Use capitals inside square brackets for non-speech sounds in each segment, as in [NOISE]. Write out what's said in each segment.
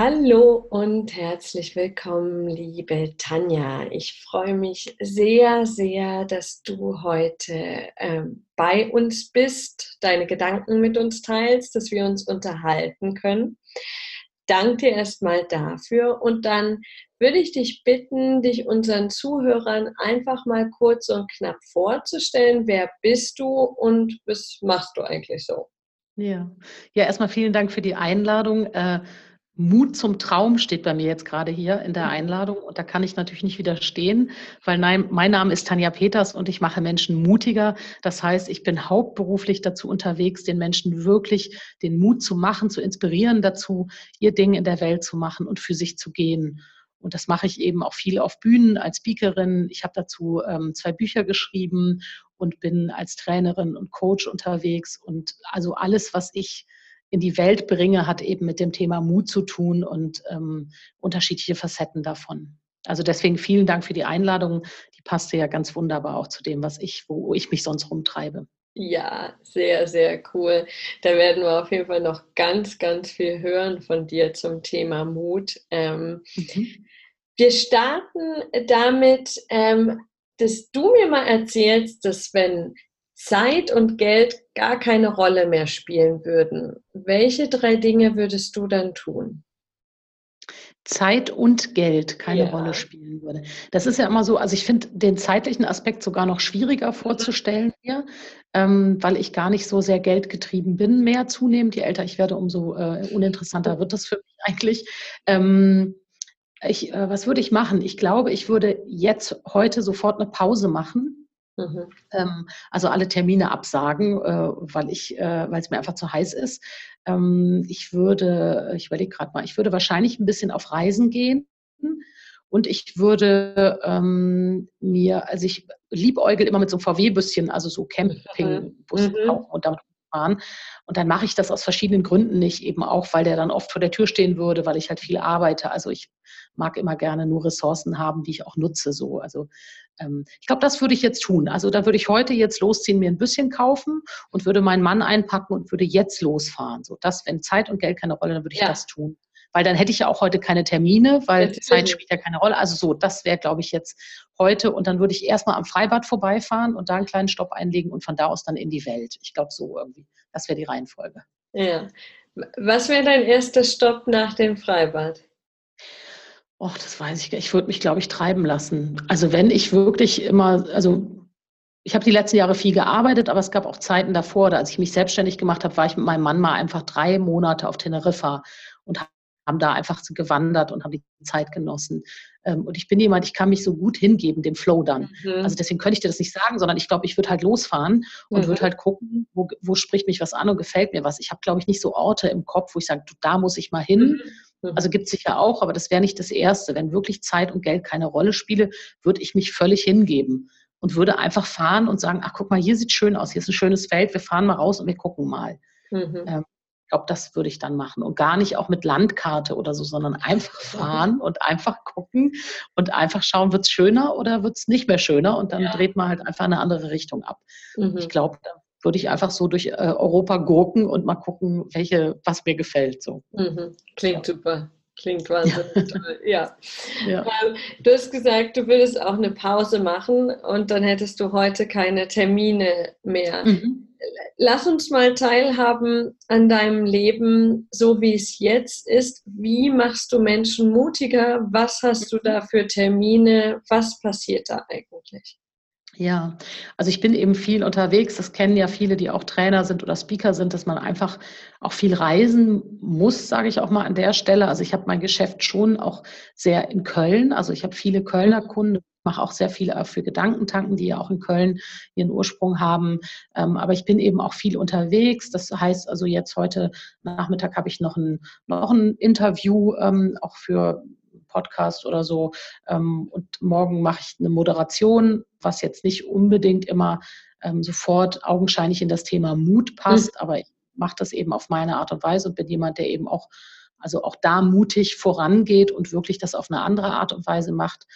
Hallo und herzlich willkommen, liebe Tanja. Ich freue mich sehr, sehr, dass du heute ähm, bei uns bist, deine Gedanken mit uns teilst, dass wir uns unterhalten können. Danke dir erstmal dafür und dann würde ich dich bitten, dich unseren Zuhörern einfach mal kurz und knapp vorzustellen. Wer bist du und was machst du eigentlich so? Ja, ja erstmal vielen Dank für die Einladung. Äh, Mut zum Traum steht bei mir jetzt gerade hier in der mhm. Einladung und da kann ich natürlich nicht widerstehen, weil nein, mein Name ist Tanja Peters und ich mache Menschen mutiger. Das heißt, ich bin hauptberuflich dazu unterwegs, den Menschen wirklich den Mut zu machen, zu inspirieren dazu, ihr Ding in der Welt zu machen und für sich zu gehen. Und das mache ich eben auch viel auf Bühnen als Speakerin. Ich habe dazu ähm, zwei Bücher geschrieben und bin als Trainerin und Coach unterwegs und also alles, was ich in die Welt bringe, hat eben mit dem Thema Mut zu tun und ähm, unterschiedliche Facetten davon. Also deswegen vielen Dank für die Einladung. Die passte ja ganz wunderbar auch zu dem, was ich, wo ich mich sonst rumtreibe. Ja, sehr, sehr cool. Da werden wir auf jeden Fall noch ganz, ganz viel hören von dir zum Thema Mut. Ähm, mhm. Wir starten damit, ähm, dass du mir mal erzählst, dass wenn Zeit und Geld gar keine Rolle mehr spielen würden, welche drei Dinge würdest du dann tun? Zeit und Geld keine ja. Rolle spielen würde. Das ist ja immer so, also ich finde den zeitlichen Aspekt sogar noch schwieriger vorzustellen hier, ähm, weil ich gar nicht so sehr geldgetrieben bin mehr zunehmend. Je älter ich werde, umso äh, uninteressanter wird das für mich eigentlich. Ähm, ich, äh, was würde ich machen? Ich glaube, ich würde jetzt heute sofort eine Pause machen Mhm. Ähm, also alle Termine absagen, äh, weil ich, äh, weil es mir einfach zu heiß ist. Ähm, ich würde, ich überlege gerade mal, ich würde wahrscheinlich ein bisschen auf Reisen gehen. Und ich würde ähm, mir, also ich liebäugel immer mit so einem VW-Büsschen, also so Campingbus mhm. und damit fahren. Und dann mache ich das aus verschiedenen Gründen nicht, eben auch, weil der dann oft vor der Tür stehen würde, weil ich halt viel arbeite. Also ich mag immer gerne nur Ressourcen haben, die ich auch nutze. So. Also ich glaube, das würde ich jetzt tun. Also da würde ich heute jetzt losziehen, mir ein bisschen kaufen und würde meinen Mann einpacken und würde jetzt losfahren. So das, wenn Zeit und Geld keine Rolle, dann würde ich ja. das tun. Weil dann hätte ich ja auch heute keine Termine, weil Natürlich. Zeit spielt ja keine Rolle. Also so, das wäre, glaube ich, jetzt heute. Und dann würde ich erstmal am Freibad vorbeifahren und da einen kleinen Stopp einlegen und von da aus dann in die Welt. Ich glaube, so irgendwie. Das wäre die Reihenfolge. Ja. Was wäre dein erster Stopp nach dem Freibad? Och, das weiß ich gar nicht. Ich würde mich, glaube ich, treiben lassen. Also wenn ich wirklich immer, also ich habe die letzten Jahre viel gearbeitet, aber es gab auch Zeiten davor, als ich mich selbstständig gemacht habe, war ich mit meinem Mann mal einfach drei Monate auf Teneriffa und haben da einfach gewandert und haben die Zeit genossen. Ähm, und ich bin jemand, ich kann mich so gut hingeben, dem Flow dann. Mhm. Also deswegen könnte ich dir das nicht sagen, sondern ich glaube, ich würde halt losfahren und mhm. würde halt gucken, wo, wo spricht mich was an und gefällt mir was. Ich habe, glaube ich, nicht so Orte im Kopf, wo ich sage, da muss ich mal hin. Mhm. Also gibt es sicher auch, aber das wäre nicht das Erste. Wenn wirklich Zeit und Geld keine Rolle spiele, würde ich mich völlig hingeben und würde einfach fahren und sagen, ach guck mal, hier sieht schön aus, hier ist ein schönes Feld, wir fahren mal raus und wir gucken mal. Mhm. Ähm, ich glaube, das würde ich dann machen und gar nicht auch mit Landkarte oder so, sondern einfach fahren und einfach gucken und einfach schauen, wird es schöner oder wird es nicht mehr schöner und dann ja. dreht man halt einfach eine andere Richtung ab. Mhm. Ich glaube, da würde ich einfach so durch äh, Europa gurken und mal gucken, welche, was mir gefällt. So. Mhm. Klingt ja. super. Klingt wahnsinnig ja. toll. [LAUGHS] Ja. ja. Ähm, du hast gesagt, du würdest auch eine Pause machen und dann hättest du heute keine Termine mehr. Mhm. Lass uns mal teilhaben an deinem Leben, so wie es jetzt ist. Wie machst du Menschen mutiger? Was hast du da für Termine? Was passiert da eigentlich? Ja, also ich bin eben viel unterwegs. Das kennen ja viele, die auch Trainer sind oder Speaker sind, dass man einfach auch viel reisen muss, sage ich auch mal an der Stelle. Also ich habe mein Geschäft schon auch sehr in Köln. Also ich habe viele Kölner Kunden, mache auch sehr viel für Gedankentanken, die ja auch in Köln ihren Ursprung haben. Ähm, aber ich bin eben auch viel unterwegs. Das heißt also jetzt heute Nachmittag habe ich noch ein, noch ein Interview ähm, auch für Podcast oder so. Ähm, und morgen mache ich eine Moderation, was jetzt nicht unbedingt immer ähm, sofort augenscheinlich in das Thema Mut passt, mhm. aber ich mache das eben auf meine Art und Weise und bin jemand, der eben auch, also auch da mutig vorangeht und wirklich das auf eine andere Art und Weise macht.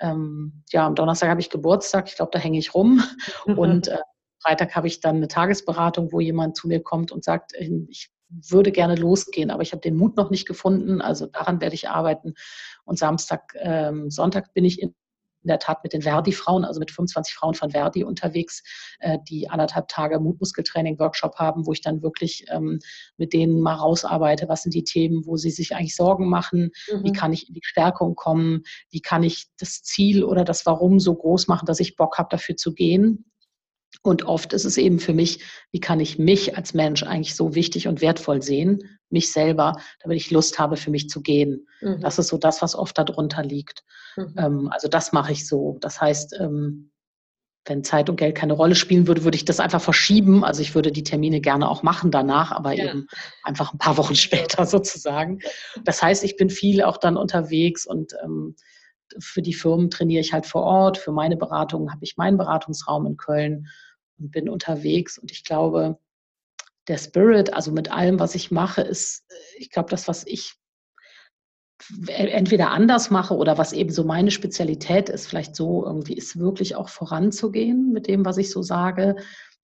Ähm, ja, am Donnerstag habe ich Geburtstag, ich glaube, da hänge ich rum. Mhm. [LAUGHS] Und äh, Freitag habe ich dann eine Tagesberatung, wo jemand zu mir kommt und sagt, ich würde gerne losgehen, aber ich habe den Mut noch nicht gefunden. Also daran werde ich arbeiten. Und Samstag, ähm, Sonntag bin ich in der Tat mit den Verdi-Frauen, also mit 25 Frauen von Verdi unterwegs, äh, die anderthalb Tage Mutmuskeltraining-Workshop haben, wo ich dann wirklich ähm, mit denen mal rausarbeite, was sind die Themen, wo sie sich eigentlich Sorgen machen, mhm. wie kann ich in die Stärkung kommen, wie kann ich das Ziel oder das Warum so groß machen, dass ich Bock habe, dafür zu gehen. Und oft ist es eben für mich, wie kann ich mich als Mensch eigentlich so wichtig und wertvoll sehen, mich selber, damit ich Lust habe, für mich zu gehen. Mhm. Das ist so das, was oft darunter liegt. Mhm. Ähm, also das mache ich so. Das heißt, ähm, wenn Zeit und Geld keine Rolle spielen würde, würde ich das einfach verschieben. Also ich würde die Termine gerne auch machen danach, aber ja. eben einfach ein paar Wochen später [LAUGHS] sozusagen. Das heißt, ich bin viel auch dann unterwegs und ähm, für die Firmen trainiere ich halt vor Ort. Für meine Beratungen habe ich meinen Beratungsraum in Köln und bin unterwegs. Und ich glaube, der Spirit, also mit allem, was ich mache, ist, äh, ich glaube, das, was ich entweder anders mache oder was eben so meine Spezialität ist, vielleicht so irgendwie, ist wirklich auch voranzugehen mit dem, was ich so sage.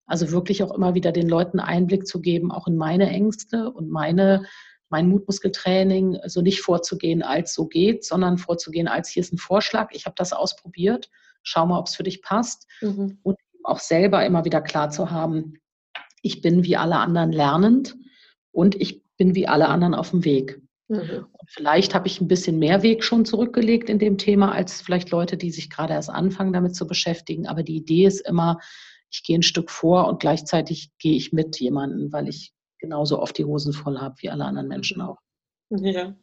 Also wirklich auch immer wieder den Leuten Einblick zu geben, auch in meine Ängste und meine, mein Mutmuskeltraining, so also nicht vorzugehen, als so geht, sondern vorzugehen, als hier ist ein Vorschlag. Ich habe das ausprobiert. Schau mal, ob es für dich passt. Mhm. Und auch selber immer wieder klar zu haben, ich bin wie alle anderen lernend und ich bin wie alle anderen auf dem Weg. Mhm. Und vielleicht habe ich ein bisschen mehr Weg schon zurückgelegt in dem Thema als vielleicht Leute, die sich gerade erst anfangen, damit zu beschäftigen. Aber die Idee ist immer, ich gehe ein Stück vor und gleichzeitig gehe ich mit jemandem, weil ich genauso oft die Hosen voll habe wie alle anderen Menschen auch. Ja,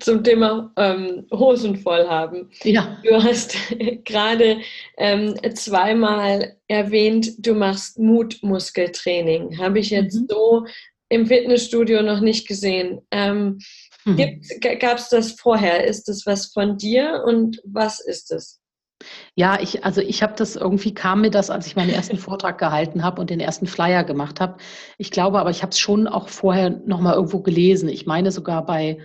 zum Thema ähm, Hosen voll haben. Ja. Du hast [LAUGHS] gerade ähm, zweimal erwähnt, du machst Mutmuskeltraining. Habe ich jetzt mhm. so im Fitnessstudio noch nicht gesehen. Ähm, mhm. Gab es das vorher? Ist das was von dir und was ist es? Ja, ich, also ich habe das irgendwie kam mir das, als ich meinen ersten Vortrag gehalten habe und den ersten Flyer gemacht habe. Ich glaube aber, ich habe es schon auch vorher nochmal irgendwo gelesen. Ich meine sogar bei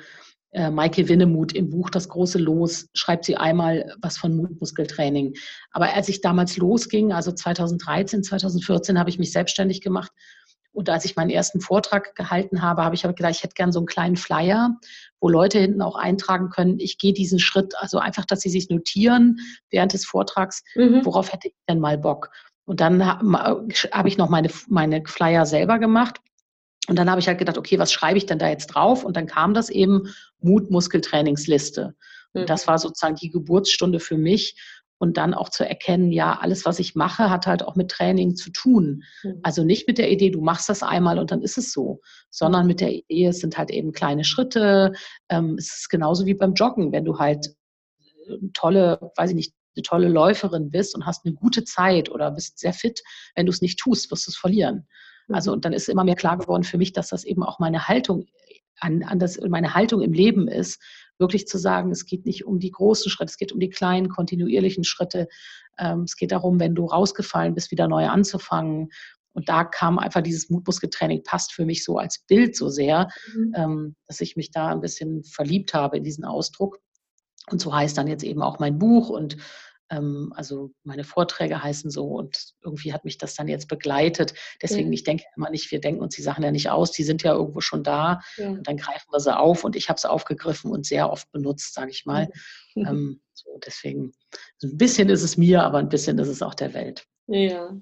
äh, Maike Winnemuth im Buch Das große Los schreibt sie einmal was von Mutmuskeltraining. Aber als ich damals losging, also 2013, 2014, habe ich mich selbstständig gemacht und als ich meinen ersten Vortrag gehalten habe, habe ich gedacht, ich hätte gern so einen kleinen Flyer, wo Leute hinten auch eintragen können, ich gehe diesen Schritt, also einfach, dass sie sich notieren während des Vortrags, mhm. worauf hätte ich denn mal Bock. Und dann habe ich noch meine, meine Flyer selber gemacht. Und dann habe ich halt gedacht, okay, was schreibe ich denn da jetzt drauf? Und dann kam das eben Mutmuskeltrainingsliste. Und mhm. das war sozusagen die Geburtsstunde für mich, und dann auch zu erkennen, ja, alles, was ich mache, hat halt auch mit Training zu tun. Mhm. Also nicht mit der Idee, du machst das einmal und dann ist es so, sondern mit der Idee, es sind halt eben kleine Schritte. Ähm, es ist genauso wie beim Joggen, wenn du halt äh, tolle, weiß ich nicht, eine tolle Läuferin bist und hast eine gute Zeit oder bist sehr fit, wenn du es nicht tust, wirst du es verlieren. Also mhm. und dann ist immer mehr klar geworden für mich, dass das eben auch meine Haltung an, an das, meine Haltung im Leben ist, wirklich zu sagen, es geht nicht um die großen Schritte, es geht um die kleinen, kontinuierlichen Schritte. Ähm, es geht darum, wenn du rausgefallen bist, wieder neu anzufangen. Und da kam einfach dieses Mutmuskeltraining, passt für mich so als Bild so sehr, mhm. ähm, dass ich mich da ein bisschen verliebt habe in diesen Ausdruck. Und so heißt dann jetzt eben auch mein Buch und also meine Vorträge heißen so und irgendwie hat mich das dann jetzt begleitet. Deswegen, ja. ich denke immer nicht, wir denken uns die Sachen ja nicht aus, die sind ja irgendwo schon da ja. und dann greifen wir sie auf und ich habe sie aufgegriffen und sehr oft benutzt, sage ich mal. Mhm. [LAUGHS] Ähm, so, deswegen, ein bisschen ist es mir, aber ein bisschen ist es auch der Welt. Ja.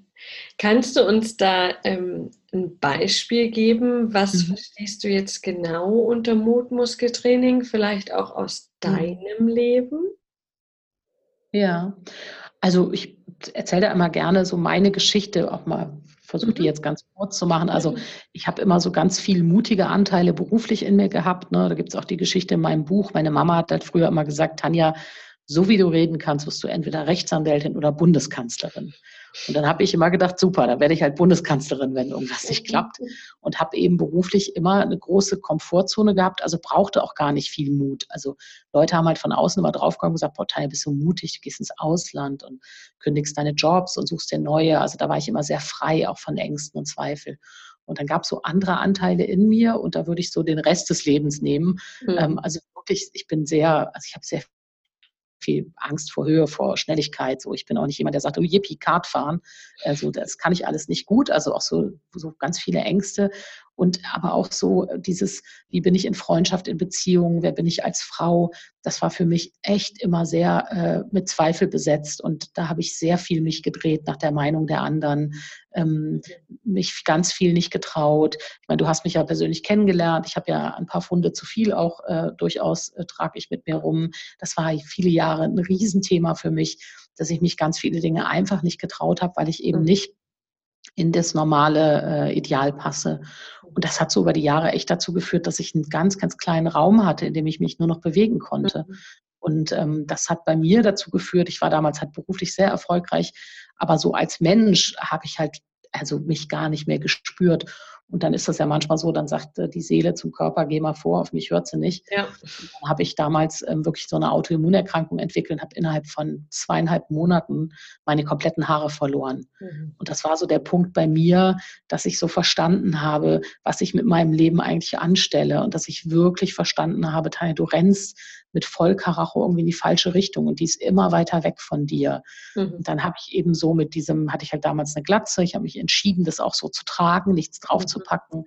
Kannst du uns da ähm, ein Beispiel geben? Was mhm. verstehst du jetzt genau unter Mutmuskeltraining? Vielleicht auch aus mhm. deinem Leben? Ja, also ich erzähle da immer gerne so meine Geschichte, auch mal versuche die mhm. jetzt ganz kurz zu machen. Also ich habe immer so ganz viel mutige Anteile beruflich in mir gehabt. Ne? Da gibt es auch die Geschichte in meinem Buch. Meine Mama hat halt früher immer gesagt, Tanja, so wie du reden kannst, wirst du entweder Rechtsanwältin oder Bundeskanzlerin. Und dann habe ich immer gedacht, super, dann werde ich halt Bundeskanzlerin, wenn irgendwas nicht klappt. Und habe eben beruflich immer eine große Komfortzone gehabt, also brauchte auch gar nicht viel Mut. Also Leute haben halt von außen immer draufgekommen und gesagt, boah, Tanja, bist du mutig, du gehst ins Ausland und kündigst deine Jobs und suchst dir neue. Also da war ich immer sehr frei, auch von Ängsten und Zweifel. Und dann gab es so andere Anteile in mir und da würde ich so den Rest des Lebens nehmen. Mhm. also wirklich, ich bin sehr, also ich habe sehr viel Angst vor Höhe, vor Schnelligkeit. So, ich bin auch nicht jemand, der sagt, oh yippie, Kart fahren. Also das kann ich alles nicht gut. Also auch so, so ganz viele Ängste. Und aber auch so dieses, wie bin ich in Freundschaft, in Beziehungen, wer bin ich als Frau, das war für mich echt immer sehr äh, mit Zweifel besetzt. Und da habe ich sehr viel mich gedreht nach der Meinung der anderen, ähm, mich ganz viel nicht getraut. Ich meine, du hast mich ja persönlich kennengelernt. Ich habe ja ein paar Funde zu viel auch äh, durchaus äh, trage ich mit mir rum. Das war viele Jahre ein Riesenthema für mich, dass ich mich ganz viele Dinge einfach nicht getraut habe, weil ich eben mhm. nicht in das normale äh, Ideal passe. Und das hat so über die Jahre echt dazu geführt, dass ich einen ganz, ganz kleinen Raum hatte, in dem ich mich nur noch bewegen konnte. Mhm. Und ähm, das hat bei mir dazu geführt, ich war damals halt beruflich sehr erfolgreich, aber so als Mensch habe ich halt also mich gar nicht mehr gespürt. Und dann ist das ja manchmal so, dann sagt die Seele zum Körper, geh mal vor, auf mich hört sie nicht. Ja. Dann habe ich damals ähm, wirklich so eine Autoimmunerkrankung entwickelt und habe innerhalb von zweieinhalb Monaten meine kompletten Haare verloren. Mhm. Und das war so der Punkt bei mir, dass ich so verstanden habe, was ich mit meinem Leben eigentlich anstelle und dass ich wirklich verstanden habe, Tanja, du rennst mit Vollkaracho irgendwie in die falsche Richtung und die ist immer weiter weg von dir. Mhm. Und dann habe ich eben so mit diesem, hatte ich halt damals eine Glatze, ich habe mich entschieden, das auch so zu tragen, nichts drauf mhm. zu packen.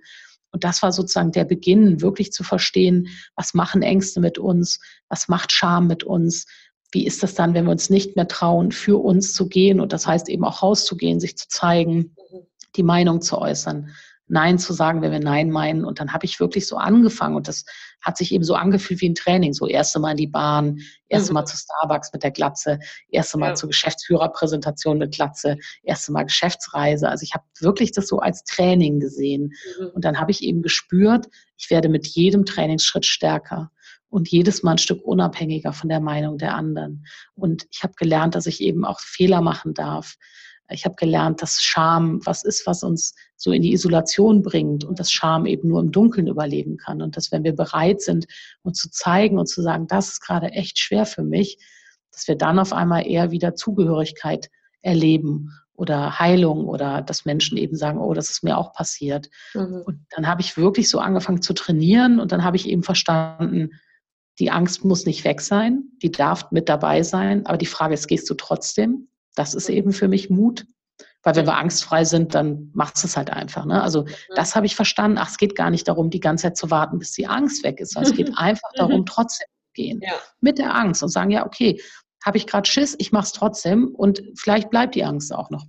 Und das war sozusagen der Beginn, wirklich zu verstehen, was machen Ängste mit uns, was macht Scham mit uns, wie ist das dann, wenn wir uns nicht mehr trauen, für uns zu gehen und das heißt eben auch rauszugehen, sich zu zeigen, mhm. die Meinung zu äußern. Nein zu sagen, wenn wir Nein meinen. Und dann habe ich wirklich so angefangen und das hat sich eben so angefühlt wie ein Training. So erste Mal in die Bahn, erste mhm. Mal zu Starbucks mit der Glatze, erste Mal ja. zur Geschäftsführerpräsentation mit Glatze, erste Mal Geschäftsreise. Also ich habe wirklich das so als Training gesehen. Mhm. Und dann habe ich eben gespürt, ich werde mit jedem Trainingsschritt stärker und jedes Mal ein Stück unabhängiger von der Meinung der anderen. Und ich habe gelernt, dass ich eben auch Fehler machen darf, ich habe gelernt, dass Scham was ist, was uns so in die Isolation bringt und dass Scham eben nur im Dunkeln überleben kann. Und dass wenn wir bereit sind, uns zu zeigen und zu sagen, das ist gerade echt schwer für mich, dass wir dann auf einmal eher wieder Zugehörigkeit erleben oder Heilung oder dass Menschen eben sagen, oh, das ist mir auch passiert. Mhm. Und dann habe ich wirklich so angefangen zu trainieren und dann habe ich eben verstanden, die Angst muss nicht weg sein, die darf mit dabei sein, aber die Frage ist, gehst du trotzdem? Das ist eben für mich Mut. Weil wenn wir angstfrei sind, dann macht es halt einfach. Ne? Also das habe ich verstanden. Ach, es geht gar nicht darum, die ganze Zeit zu warten, bis die Angst weg ist, es geht [LAUGHS] einfach darum, trotzdem zu gehen. Ja. Mit der Angst und sagen, ja, okay, habe ich gerade Schiss, ich mache es trotzdem und vielleicht bleibt die Angst auch noch.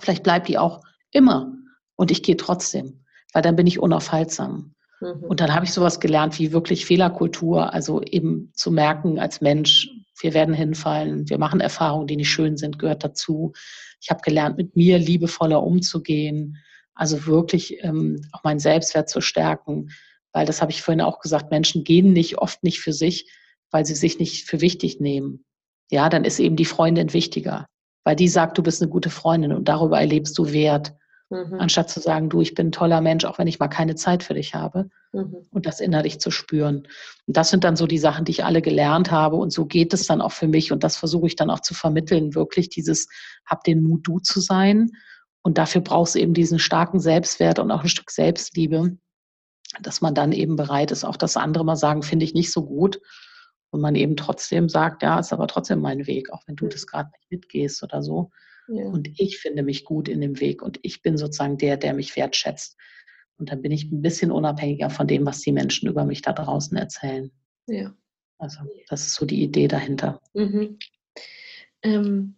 Vielleicht bleibt die auch immer und ich gehe trotzdem, weil dann bin ich unaufhaltsam. Mhm. Und dann habe ich sowas gelernt wie wirklich Fehlerkultur, also eben zu merken als Mensch, wir werden hinfallen, wir machen Erfahrungen, die nicht schön sind, gehört dazu. Ich habe gelernt, mit mir liebevoller umzugehen, also wirklich ähm, auch meinen Selbstwert zu stärken, weil das habe ich vorhin auch gesagt, Menschen gehen nicht oft nicht für sich, weil sie sich nicht für wichtig nehmen. Ja, dann ist eben die Freundin wichtiger, weil die sagt, du bist eine gute Freundin und darüber erlebst du Wert. Mhm. Anstatt zu sagen, du, ich bin ein toller Mensch, auch wenn ich mal keine Zeit für dich habe. Mhm. Und das innerlich zu spüren. Und das sind dann so die Sachen, die ich alle gelernt habe. Und so geht es dann auch für mich. Und das versuche ich dann auch zu vermitteln, wirklich dieses, hab den Mut, du zu sein. Und dafür brauchst du eben diesen starken Selbstwert und auch ein Stück Selbstliebe, dass man dann eben bereit ist, auch das andere mal sagen, finde ich nicht so gut. Und man eben trotzdem sagt, ja, ist aber trotzdem mein Weg, auch wenn du das gerade nicht mitgehst oder so. Ja. Und ich finde mich gut in dem Weg und ich bin sozusagen der, der mich wertschätzt. Und dann bin ich ein bisschen unabhängiger von dem, was die Menschen über mich da draußen erzählen. Ja. Also das ist so die Idee dahinter. Mhm. Ähm,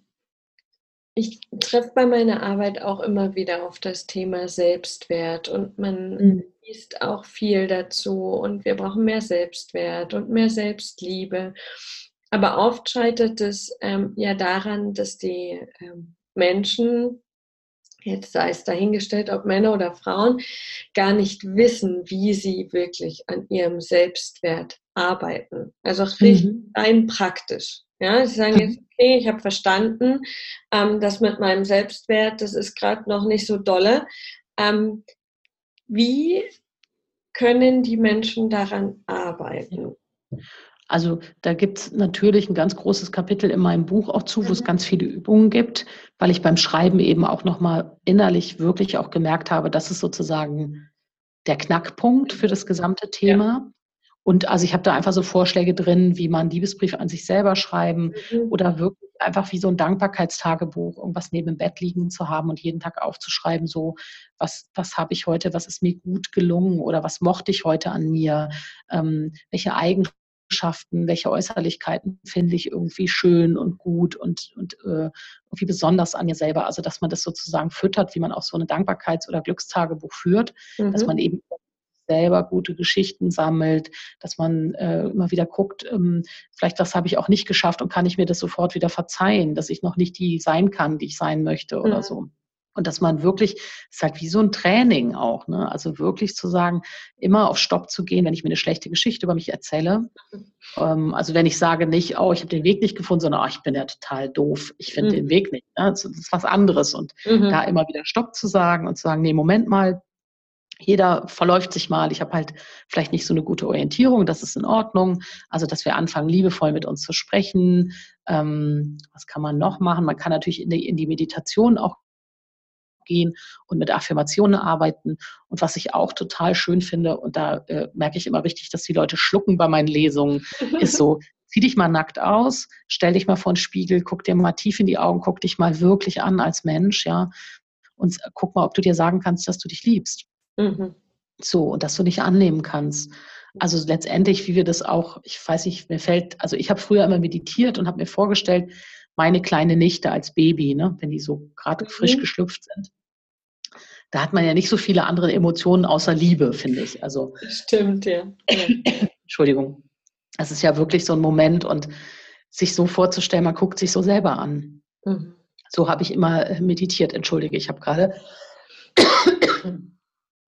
ich treffe bei meiner Arbeit auch immer wieder auf das Thema Selbstwert und man mhm. liest auch viel dazu und wir brauchen mehr Selbstwert und mehr Selbstliebe. Aber oft scheitert es ähm, ja daran, dass die ähm, Menschen, jetzt sei es dahingestellt, ob Männer oder Frauen, gar nicht wissen, wie sie wirklich an ihrem Selbstwert arbeiten. Also richtig mhm. rein praktisch. Ja, sie sagen jetzt, okay, ich habe verstanden, ähm, das mit meinem Selbstwert, das ist gerade noch nicht so dolle. Ähm, wie können die Menschen daran arbeiten? Also da gibt es natürlich ein ganz großes Kapitel in meinem Buch auch zu, wo es mhm. ganz viele Übungen gibt, weil ich beim Schreiben eben auch nochmal innerlich wirklich auch gemerkt habe, das ist sozusagen der Knackpunkt für das gesamte Thema. Ja. Und also ich habe da einfach so Vorschläge drin, wie man Liebesbriefe an sich selber schreiben mhm. oder wirklich einfach wie so ein Dankbarkeitstagebuch, irgendwas neben dem Bett liegen zu haben und jeden Tag aufzuschreiben, so was, was habe ich heute, was ist mir gut gelungen oder was mochte ich heute an mir, ähm, welche Eigenschaften, welche Äußerlichkeiten finde ich irgendwie schön und gut und, und äh, irgendwie besonders an mir selber. Also dass man das sozusagen füttert, wie man auch so eine Dankbarkeits- oder Glückstagebuch führt, mhm. dass man eben selber gute Geschichten sammelt, dass man äh, immer wieder guckt, ähm, vielleicht was habe ich auch nicht geschafft und kann ich mir das sofort wieder verzeihen, dass ich noch nicht die sein kann, die ich sein möchte oder mhm. so. Und dass man wirklich, es ist halt wie so ein Training auch, ne? Also wirklich zu sagen, immer auf Stopp zu gehen, wenn ich mir eine schlechte Geschichte über mich erzähle. Ähm, also wenn ich sage nicht, oh, ich habe den Weg nicht gefunden, sondern oh, ich bin ja total doof, ich finde mhm. den Weg nicht. Ne? Das ist was anderes. Und mhm. da immer wieder Stopp zu sagen und zu sagen, nee, Moment mal, jeder verläuft sich mal. Ich habe halt vielleicht nicht so eine gute Orientierung, das ist in Ordnung. Also, dass wir anfangen, liebevoll mit uns zu sprechen. Ähm, was kann man noch machen? Man kann natürlich in die, in die Meditation auch gehen und mit Affirmationen arbeiten. Und was ich auch total schön finde, und da äh, merke ich immer richtig, dass die Leute schlucken bei meinen Lesungen, [LAUGHS] ist so, zieh dich mal nackt aus, stell dich mal vor den Spiegel, guck dir mal tief in die Augen, guck dich mal wirklich an als Mensch, ja. Und guck mal, ob du dir sagen kannst, dass du dich liebst. Mhm. So, und dass du nicht annehmen kannst. Also letztendlich, wie wir das auch, ich weiß nicht, mir fällt, also ich habe früher immer meditiert und habe mir vorgestellt, meine kleine Nichte als Baby, ne, wenn die so gerade mhm. frisch geschlüpft sind. Da hat man ja nicht so viele andere Emotionen außer Liebe, finde ich. Also stimmt ja. [CLEARS THROAT] Entschuldigung. Das ist ja wirklich so ein Moment und sich so vorzustellen, man guckt sich so selber an. Mhm. So habe ich immer äh, meditiert. Entschuldige, ich habe gerade [CLEARS THROAT]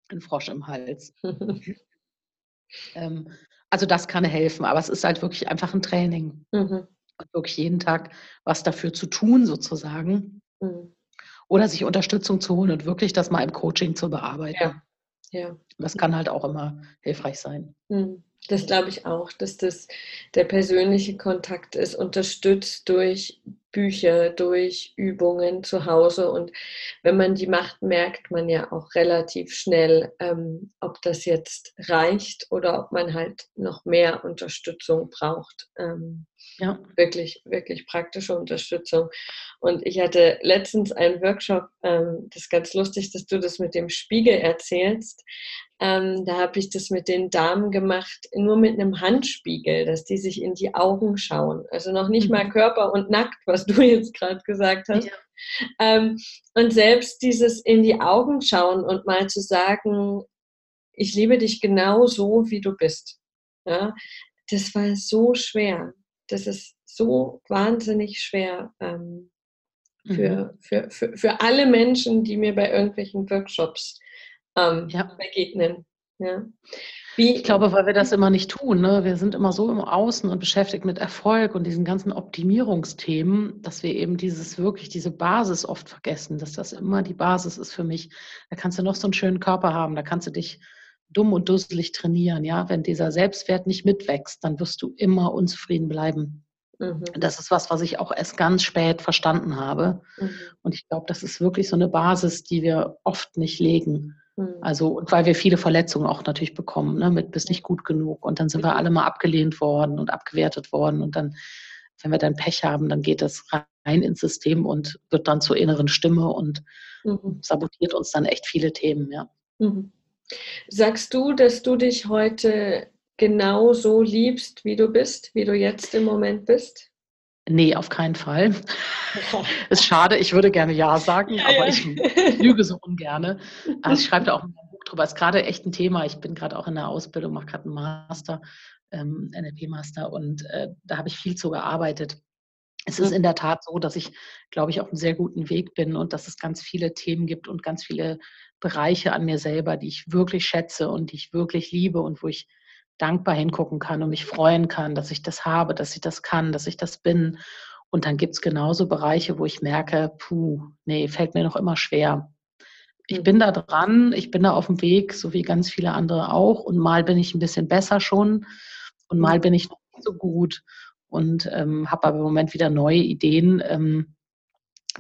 ein Frosch im Hals. [LAUGHS] ähm, also das kann helfen, aber es ist halt wirklich einfach ein Training. Mhm. Und wirklich jeden Tag was dafür zu tun, sozusagen. Mhm. Oder sich Unterstützung zu holen und wirklich das mal im Coaching zu bearbeiten. Ja. ja. Das kann halt auch immer hilfreich sein. Mhm. Das glaube ich auch, dass das der persönliche Kontakt ist, unterstützt durch Bücher, durch Übungen zu Hause. Und wenn man die macht, merkt man ja auch relativ schnell, ähm, ob das jetzt reicht oder ob man halt noch mehr Unterstützung braucht. Ähm, ja. Wirklich, wirklich praktische Unterstützung. Und ich hatte letztens einen Workshop, ähm, das ist ganz lustig, dass du das mit dem Spiegel erzählst. Ähm, da habe ich das mit den Damen gemacht, nur mit einem Handspiegel, dass die sich in die Augen schauen. Also noch nicht mhm. mal Körper und nackt, was du [LAUGHS] jetzt gerade gesagt hast. Ja. Ähm, und selbst dieses in die Augen schauen und mal zu sagen, ich liebe dich genau so, wie du bist. Ja, das war so schwer das ist so wahnsinnig schwer ähm, für, mhm. für, für, für alle Menschen, die mir bei irgendwelchen Workshops ähm, ja. begegnen. Ja. Wie, ich glaube, weil wir das immer nicht tun. Ne? Wir sind immer so im Außen und beschäftigt mit Erfolg und diesen ganzen Optimierungsthemen, dass wir eben dieses wirklich, diese Basis oft vergessen, dass das immer die Basis ist für mich. Da kannst du noch so einen schönen Körper haben, da kannst du dich dumm und dusselig trainieren. Ja, wenn dieser Selbstwert nicht mitwächst, dann wirst du immer unzufrieden bleiben. Mhm. Das ist was, was ich auch erst ganz spät verstanden habe. Mhm. Und ich glaube, das ist wirklich so eine Basis, die wir oft nicht legen. Mhm. Also, und weil wir viele Verletzungen auch natürlich bekommen, ne, mit bist nicht gut genug. Und dann sind wir alle mal abgelehnt worden und abgewertet worden. Und dann, wenn wir dann Pech haben, dann geht das rein ins System und wird dann zur inneren Stimme und mhm. sabotiert uns dann echt viele Themen, ja. Sagst du, dass du dich heute genau so liebst, wie du bist, wie du jetzt im Moment bist? Nee, auf keinen Fall. [LAUGHS] ist schade, ich würde gerne Ja sagen, ja, aber ja. ich lüge so ungerne. Also ich schreibe da auch ein Buch drüber. Es ist gerade echt ein Thema. Ich bin gerade auch in der Ausbildung, mache gerade einen Master, ähm, NLP-Master und äh, da habe ich viel zu gearbeitet. Es ist mhm. in der Tat so, dass ich, glaube ich, auf einem sehr guten Weg bin und dass es ganz viele Themen gibt und ganz viele Bereiche an mir selber, die ich wirklich schätze und die ich wirklich liebe und wo ich dankbar hingucken kann und mich freuen kann, dass ich das habe, dass ich das kann, dass ich das bin. Und dann gibt es genauso Bereiche, wo ich merke, puh, nee, fällt mir noch immer schwer. Ich bin da dran, ich bin da auf dem Weg, so wie ganz viele andere auch. Und mal bin ich ein bisschen besser schon und mal bin ich noch nicht so gut und ähm, habe aber im Moment wieder neue Ideen, ähm,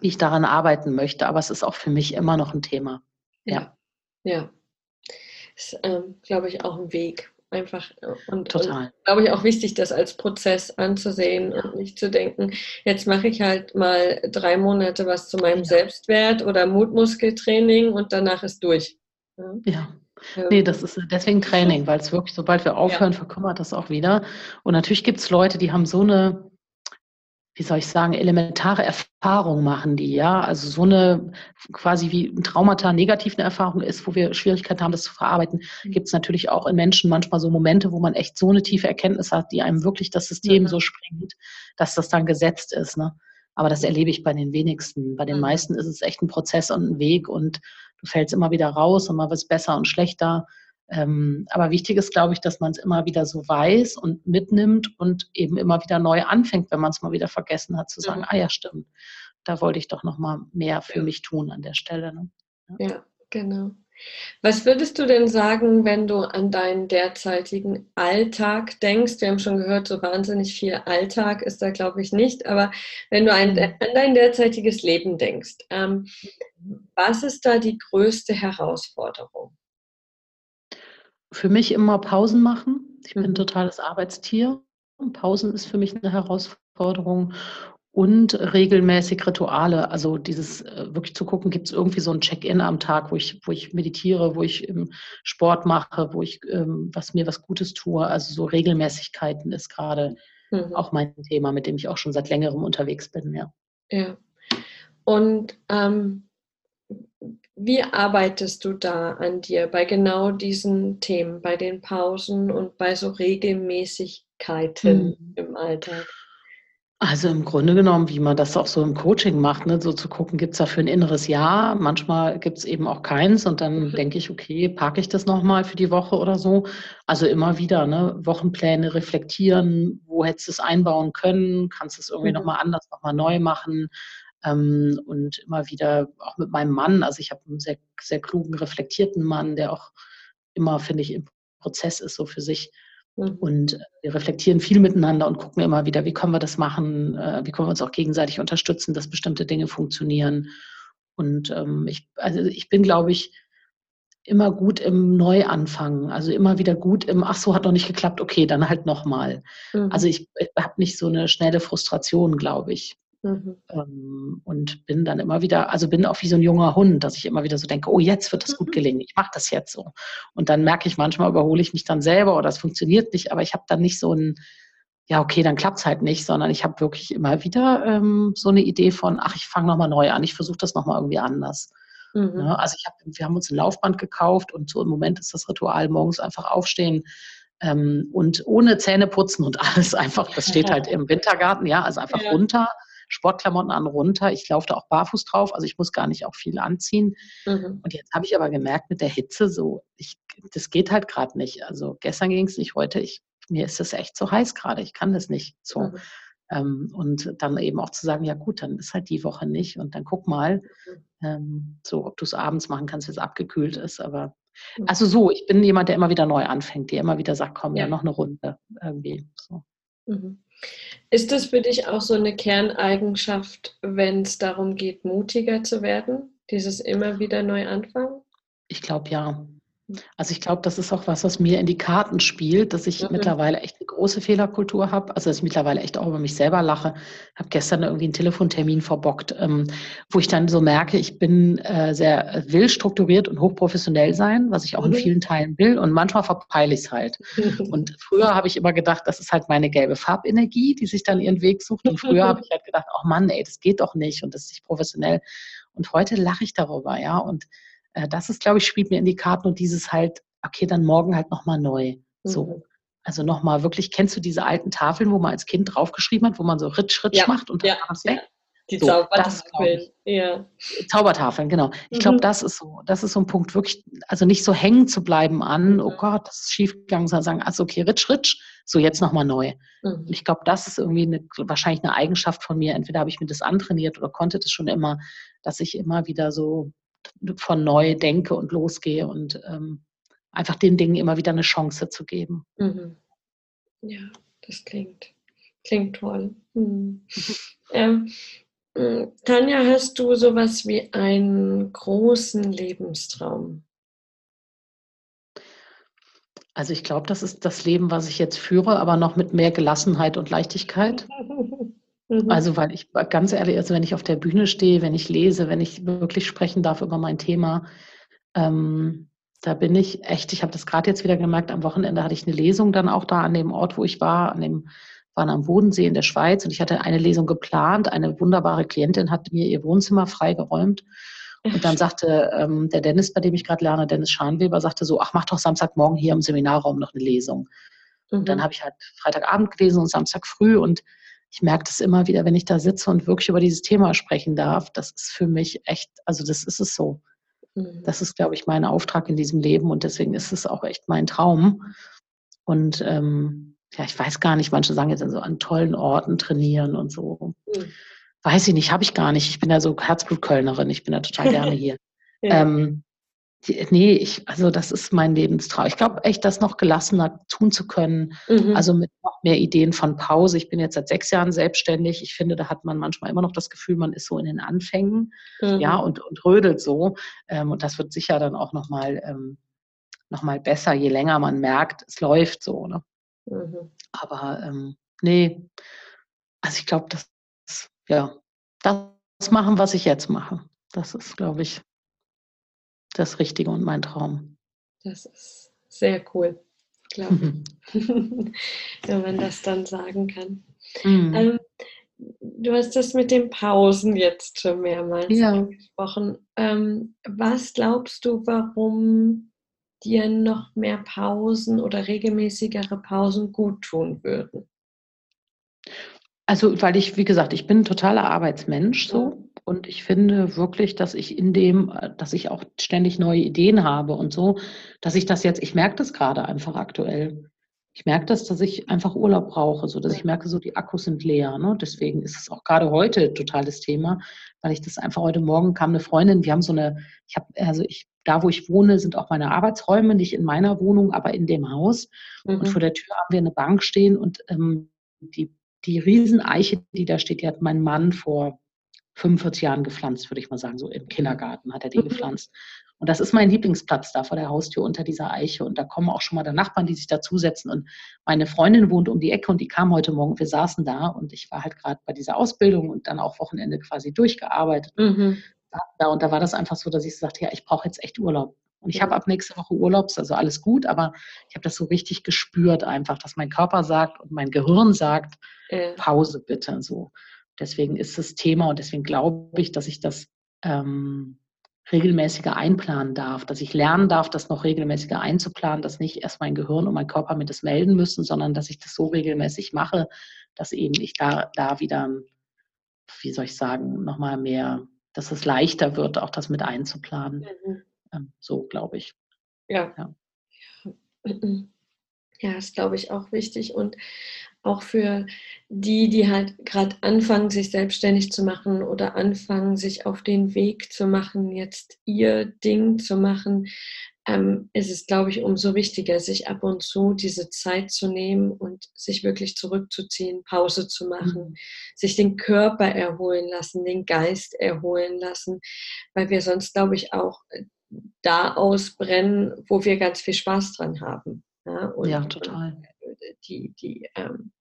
wie ich daran arbeiten möchte. Aber es ist auch für mich immer noch ein Thema. Ja. Ja. Ist, ähm, glaube ich, auch ein Weg. Einfach äh, und, Total. und glaube ich auch wichtig, das als Prozess anzusehen ja. und nicht zu denken, jetzt mache ich halt mal drei Monate was zu meinem ja. Selbstwert oder Mutmuskeltraining und danach ist durch. Ja. ja. Nee, das ist deswegen Training, weil es wirklich, sobald wir aufhören, verkümmert das auch wieder. Und natürlich gibt es Leute, die haben so eine wie soll ich sagen, elementare Erfahrung machen die, ja. Also so eine quasi wie ein Traumata negativ eine Erfahrung ist, wo wir Schwierigkeiten haben, das zu verarbeiten, mhm. gibt es natürlich auch in Menschen manchmal so Momente, wo man echt so eine tiefe Erkenntnis hat, die einem wirklich das System mhm. so sprengt, dass das dann gesetzt ist. Ne? Aber das erlebe ich bei den wenigsten. Bei den mhm. meisten ist es echt ein Prozess und ein Weg und du fällst immer wieder raus und mal wird es besser und schlechter. Ähm, aber wichtig ist, glaube ich, dass man es immer wieder so weiß und mitnimmt und eben immer wieder neu anfängt, wenn man es mal wieder vergessen hat, zu sagen, mhm. ah ja, stimmt, da wollte ich doch noch mal mehr für mich tun an der Stelle. Ne? Ja. ja, genau. Was würdest du denn sagen, wenn du an deinen derzeitigen Alltag denkst? Wir haben schon gehört, so wahnsinnig viel Alltag ist da, glaube ich, nicht. Aber wenn du an, mhm. dein derzeitiges Leben denkst, ähm, was ist da die größte Herausforderung? Für mich immer Pausen machen. Ich bin ein mhm. totales Arbeitstier. Pausen ist für mich eine Herausforderung und regelmäßig Rituale. Also dieses äh, wirklich zu gucken, gibt es irgendwie so ein Check-in am Tag, wo ich, wo ich meditiere, wo ich ähm, Sport mache, wo ich ähm, was mir was Gutes tue. Also so Regelmäßigkeiten ist gerade mhm. auch mein Thema, mit dem ich auch schon seit längerem unterwegs bin. Ja. Ja. Und ähm, wie arbeitest du da an dir bei genau diesen Themen, bei den Pausen und bei so Regelmäßigkeiten mhm. im Alltag? Also im Grunde genommen, wie man das auch so im Coaching macht, ne, so zu gucken, gibt es dafür ein inneres Ja, manchmal gibt es eben auch keins und dann mhm. denke ich, okay, packe ich das nochmal für die Woche oder so. Also immer wieder, ne, Wochenpläne reflektieren, wo hättest du es einbauen können, kannst du es irgendwie mhm. nochmal anders, nochmal neu machen, ähm, und immer wieder auch mit meinem Mann, also ich habe einen sehr, sehr klugen, reflektierten Mann, der auch immer, finde ich, im Prozess ist so für sich. Mhm. Und wir reflektieren viel miteinander und gucken immer wieder, wie können wir das machen, äh, wie können wir uns auch gegenseitig unterstützen, dass bestimmte Dinge funktionieren. Und ähm, ich, also ich bin, glaube ich, immer gut im Neuanfangen, also immer wieder gut im, ach so, hat noch nicht geklappt, okay, dann halt nochmal. Mhm. Also ich, ich habe nicht so eine schnelle Frustration, glaube ich. Mhm. Ähm, und bin dann immer wieder, also bin auch wie so ein junger Hund, dass ich immer wieder so denke, oh, jetzt wird das gut mhm. gelingen, ich mache das jetzt so. Und dann merke ich, manchmal überhole ich mich dann selber oder es funktioniert nicht, aber ich habe dann nicht so ein, ja, okay, dann klappt es halt nicht, sondern ich habe wirklich immer wieder ähm, so eine Idee von, ach, ich fange nochmal neu an, ich versuche das nochmal irgendwie anders. Mhm. Ja, also ich hab, wir haben uns ein Laufband gekauft und so im Moment ist das Ritual morgens einfach aufstehen, ähm, und ohne Zähne putzen und [LAUGHS] alles einfach, das steht halt [LAUGHS] im Wintergarten, ja, also einfach ja. runter, Sportklamotten an runter. Ich laufe da auch barfuß drauf, also ich muss gar nicht auch viel anziehen. Mhm. Und jetzt habe ich aber gemerkt mit der Hitze so, ich, das geht halt gerade nicht. Also gestern ging es nicht, heute, ich, mir ist es echt so heiß gerade, ich kann das nicht so. Mhm. Ähm, und dann eben auch zu sagen, ja gut, dann ist halt die Woche nicht und dann guck mal, mhm. ähm, so ob du es abends machen kannst, wenn es abgekühlt ist. Aber mhm. also so, ich bin jemand, der immer wieder neu anfängt, der immer wieder sagt, komm, ja, ja noch eine Runde irgendwie. So. Mhm. Ist das für dich auch so eine Kerneigenschaft, wenn es darum geht, mutiger zu werden? Dieses immer wieder neu anfangen? Ich glaube ja. Also ich glaube, das ist auch was, was mir in die Karten spielt, dass ich mhm. mittlerweile echt eine große Fehlerkultur habe. Also dass ich mittlerweile echt auch über mich selber lache. Ich habe gestern irgendwie einen Telefontermin verbockt, ähm, wo ich dann so merke, ich bin äh, sehr will strukturiert und hochprofessionell sein, was ich auch mhm. in vielen Teilen will. Und manchmal verpeile ich es halt. [LAUGHS] und früher habe ich immer gedacht, das ist halt meine gelbe Farbenergie, die sich dann ihren Weg sucht. Und früher habe ich halt gedacht, oh Mann, ey, das geht doch nicht und das ist nicht professionell. Und heute lache ich darüber, ja. Und äh, das ist, glaube ich, spielt mir in die Karten und dieses halt, okay, dann morgen halt nochmal neu. So. Mhm. Also nochmal wirklich, kennst du diese alten Tafeln, wo man als Kind draufgeschrieben hat, wo man so Ritsch, Ritsch ja. macht und dann ja. es weg? Die so, Zaubertafeln. Ja. Zaubertafeln, genau. Ich glaube, mhm. das ist so, das ist so ein Punkt, wirklich, also nicht so hängen zu bleiben an, oh Gott, das ist schiefgegangen, sondern sagen, also okay, Ritsch, Ritsch, so jetzt nochmal neu. Mhm. Ich glaube, das ist irgendwie eine, wahrscheinlich eine Eigenschaft von mir. Entweder habe ich mir das antrainiert oder konnte das schon immer, dass ich immer wieder so von neu denke und losgehe und ähm, einfach den Dingen immer wieder eine Chance zu geben. Mhm. Ja, das klingt, klingt toll. Mhm. ähm, äh, Tanja, hast du sowas wie einen großen Lebenstraum? Also ich glaube, das ist das Leben, was ich jetzt führe, aber noch mit mehr Gelassenheit und Leichtigkeit. [LAUGHS] Mhm. Also weil ich ganz ehrlich, also wenn ich auf der Bühne stehe, wenn ich lese, wenn ich wirklich sprechen darf über mein Thema, ähm, da bin ich echt, ich habe das gerade jetzt wieder gemerkt, am Wochenende hatte ich eine Lesung dann auch da an dem Ort, wo ich war, an dem waren am Bodensee in der Schweiz und ich hatte eine Lesung geplant. Eine wunderbare Klientin hat mir ihr Wohnzimmer freigeräumt. Und dann sagte ähm, der Dennis, bei dem ich gerade lerne, Dennis Schanweber, sagte so, ach, mach doch Samstagmorgen hier im Seminarraum noch eine Lesung. Mhm. Und dann mhm. habe ich halt Freitagabend gelesen und Samstag früh und ich merke das immer wieder, wenn ich da sitze und wirklich über dieses Thema sprechen darf. Das ist für mich echt, also das ist es so. Mhm. Das ist, glaube ich, mein Auftrag in diesem Leben und deswegen ist es auch echt mein Traum. Und ähm, ja, ich weiß gar nicht, manche sagen jetzt so an tollen Orten trainieren und so. Mhm. Weiß ich nicht, habe ich gar nicht. Ich bin ja so Herzblutkölnerin, ich bin ja total gerne [LAUGHS] hier. ja. ähm, nee, ich, also das ist mein Lebenstraum. Ich glaube echt, das noch gelassener tun zu können. Mhm. Also mit noch mehr Ideen von Pause. Ich bin jetzt seit sechs Jahren selbstständig. Ich finde, da hat man manchmal immer noch das Gefühl, man ist so in den Anfängen, mhm. ja, und, und rödelt so. Ähm, und das wird sicher dann auch nochmal ähm, noch besser, je länger man merkt, es läuft so. Ne? Mhm. Aber ähm, nee, also ich glaube, das, ja, das machen, was ich jetzt mache. Das ist, glaube ich, das Richtige und mein Traum. Das ist sehr cool, glaube ich, [LAUGHS] [LAUGHS] wenn man das dann sagen kann. Mhm. Ähm, du hast das mit den Pausen jetzt schon mehrmals ja. angesprochen. Ähm, was glaubst du, warum dir noch mehr Pausen oder regelmäßigere Pausen gut tun würden? Also, weil ich, wie gesagt, ich bin ein totaler Arbeitsmensch so und ich finde wirklich, dass ich in dem, äh, dass ich auch ständig neue Ideen habe und so, dass ich das jetzt, ich merke das gerade einfach aktuell. Ich merke das, dass ich einfach Urlaub brauche, so dass ich merke, so die Akkus sind leer. Ne? Deswegen ist es auch gerade heute total das Thema, weil ich das einfach heute Morgen kam eine Freundin, wir haben so eine, ich habe, also ich, da wo ich wohne, sind auch meine Arbeitsräume, nicht in meiner Wohnung, aber in dem Haus. Mhm. Und vor der Tür haben wir eine Bank stehen und ähm, die, die Rieseneiche, die da steht, die hat mein Mann vor 45 Jahren gepflanzt, würde ich mal sagen, so im Kindergarten hat er die mhm. gepflanzt. Und das ist mein Lieblingsplatz da vor der Haustür unter dieser Eiche. Und da kommen auch schon mal da Nachbarn, die sich dazusetzen. Und meine Freundin wohnt um die Ecke und die kam heute Morgen. Wir saßen da und ich war halt gerade bei dieser Ausbildung und dann auch Wochenende quasi durchgearbeitet. Mhm. Da, und da war das einfach so, dass ich sagte, ja, ich brauche jetzt echt Urlaub. Und ich habe ab nächste Woche Urlaubs, also alles gut, aber ich habe das so richtig gespürt einfach, dass mein Körper sagt und mein Gehirn sagt, Pause bitte. So. Deswegen ist das Thema und deswegen glaube ich, dass ich das ähm, regelmäßiger einplanen darf, dass ich lernen darf, das noch regelmäßiger einzuplanen, dass nicht erst mein Gehirn und mein Körper mir das melden müssen, sondern dass ich das so regelmäßig mache, dass eben ich da, da wieder, wie soll ich sagen, nochmal mehr, dass es leichter wird, auch das mit einzuplanen. Mhm. Ähm, so glaube ich. Ja. Ja, [CLEARS THROAT] ja ist, glaube ich, auch wichtig. Und auch für die, die halt gerade anfangen, sich selbstständig zu machen oder anfangen, sich auf den Weg zu machen, jetzt ihr Ding zu machen, ähm, ist es, glaube ich, umso wichtiger, sich ab und zu diese Zeit zu nehmen und sich wirklich zurückzuziehen, Pause zu machen, mhm. sich den Körper erholen lassen, den Geist erholen lassen, weil wir sonst, glaube ich, auch da ausbrennen, wo wir ganz viel Spaß dran haben. Ja, und, ja total. Die, die, ähm,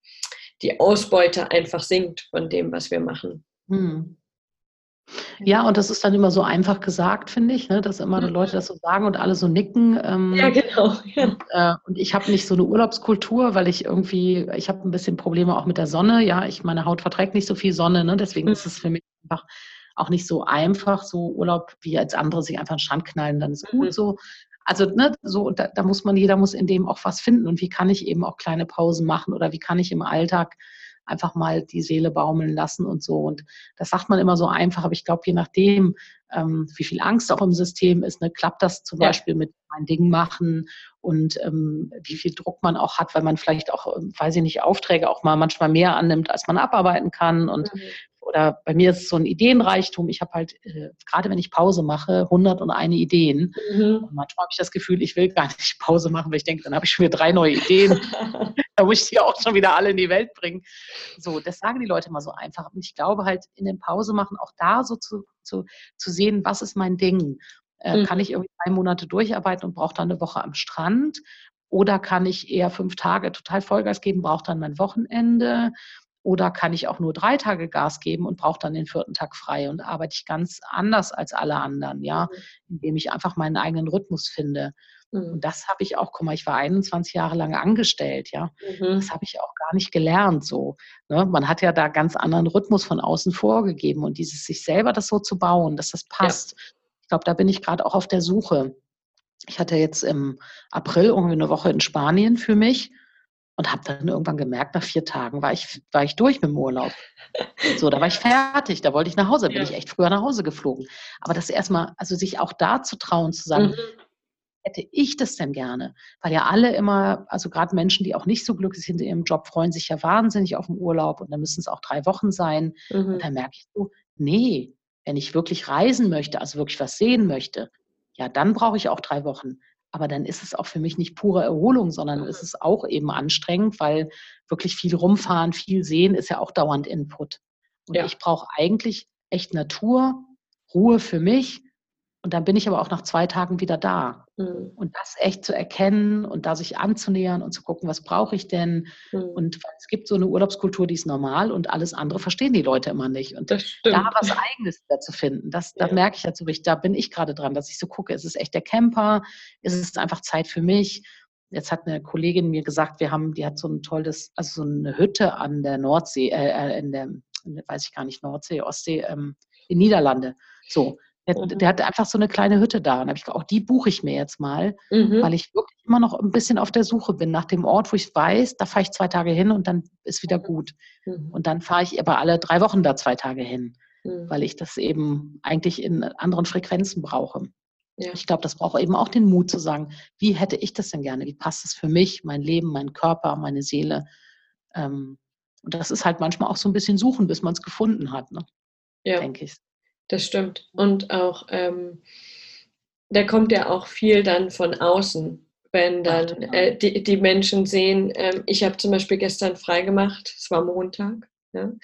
die Ausbeute einfach sinkt von dem, was wir machen. Hm. Ja, und das ist dann immer so einfach gesagt, finde ich, ne? dass immer die Leute das so sagen und alle so nicken. Ähm, ja, genau. [LAUGHS] Ja. Und, äh, und, ich habe nicht so eine Urlaubskultur, weil ich irgendwie, ich habe ein bisschen Probleme auch mit der Sonne. Ja, ich meine Haut verträgt nicht so viel Sonne, ne? deswegen mhm. ist es für mich einfach auch nicht so einfach, so Urlaub, wie als andere sich einfach einen Strand knallen, dann ist gut mhm. so. Also ne, so, da, da muss man, jeder muss in dem auch was finden. Und wie kann ich eben auch kleine Pausen machen oder wie kann ich im Alltag einfach mal die Seele baumeln lassen und so. Und das sagt man immer so einfach, aber ich glaube, je nachdem, ähm, wie viel Angst auch im System ist, ne, klappt das zum ja. Beispiel mit mein Ding machen und ähm, wie viel Druck man auch hat, weil man vielleicht auch, ähm, weiß ich nicht, Aufträge auch mal manchmal mehr annimmt, als man abarbeiten kann und mhm oder bei mir ist es so ein Ideenreichtum. Ich habe halt, äh, gerade wenn ich Pause mache, 101 Ideen. Mhm. Und manchmal habe ich das Gefühl, ich will gar nicht Pause machen, weil ich denke, dann habe ich schon wieder drei neue Ideen. [LAUGHS] da muss ich die auch schon wieder alle in die Welt bringen. So, das sagen die Leute immer so einfach. Und ich glaube halt, in den Pause machen auch da so zu, zu, zu sehen, was ist mein Ding. Äh, mhm. Kann ich irgendwie drei Monate durcharbeiten und brauche dann eine Woche am Strand? Oder kann ich eher fünf Tage total Vollgas geben, brauche dann mein Wochenende? Oder kann ich auch nur drei Tage Gas geben und brauche dann den vierten Tag frei und arbeite ich ganz anders als alle anderen, ja, mhm. indem ich einfach meinen eigenen Rhythmus finde. Mhm. Und das habe ich auch, guck mal, ich war 21 Jahre lang angestellt, ja. Mhm. Das habe ich auch gar nicht gelernt so. Ne? Man hat ja da ganz anderen Rhythmus von außen vorgegeben und dieses sich selber das so zu bauen, dass das passt. Ja. Ich glaube, da bin ich gerade auch auf der Suche. Ich hatte jetzt im April irgendwie eine Woche in Spanien für mich und habe dann irgendwann gemerkt, nach vier Tagen war ich, war ich durch mit dem Urlaub. So, da war ich fertig, da wollte ich nach Hause, da bin ich echt früher nach Hause geflogen. Aber das erstmal, also sich auch da zu trauen, zu sagen, mhm. hätte ich das denn gerne? Weil ja alle immer, also gerade Menschen, die auch nicht so glücklich sind in ihrem Job, freuen sich ja wahnsinnig auf den Urlaub und dann müssen es auch drei Wochen sein. Mhm. Und dann merke ich so, nee, wenn ich wirklich reisen möchte, also wirklich was sehen möchte, ja, dann brauche ich auch drei Wochen. Aber dann ist es auch für mich nicht pure Erholung, sondern mhm. ist es auch eben anstrengend, weil wirklich viel rumfahren, viel sehen ist ja auch dauernd Input. Und ja. ich brauche eigentlich echt Natur, Ruhe für mich und dann bin ich aber auch nach zwei Tagen wieder da. Mhm. Und das echt zu erkennen und da sich anzunähern und zu gucken, was brauche ich denn? Mhm. Und es gibt so eine Urlaubskultur, die ist normal und alles andere verstehen die Leute immer nicht. Und da was Eigenes zu finden, das, ja. da merke ich dazu, da bin ich gerade dran, dass ich so gucke, ist es echt der Camper? Ist es einfach Zeit für mich? Jetzt hat eine Kollegin mir gesagt, wir haben, die hat so ein tolles, also so eine Hütte an der Nordsee, äh, äh in der, weiß ich gar nicht, Nordsee, Ostsee, ähm, in Niederlande. So, der, mhm. der, hat einfach so eine kleine Hütte da. Und habe ich gedacht, auch die buche ich mir jetzt mal, mhm. weil ich wirklich immer noch ein bisschen auf der Suche bin nach dem Ort, wo ich weiß, da fahre ich zwei Tage hin und dann ist wieder gut. Mhm. Und dann fahre ich aber alle drei Wochen da zwei Tage hin, mhm. weil ich das eben eigentlich in anderen Frequenzen brauche. Ja. Ich glaube, das braucht eben auch den Mut zu sagen, wie hätte ich das denn gerne? Wie passt es für mich, mein Leben, mein Körper, meine Seele? Ähm, und das ist halt manchmal auch so ein bisschen suchen, bis man es gefunden hat, ne? ja. denke ich das stimmt. Und auch, ähm, da kommt ja auch viel dann von außen, wenn dann äh, die, die Menschen sehen, ähm, ich habe zum Beispiel gestern freigemacht, es war Montag. Ja. Mhm.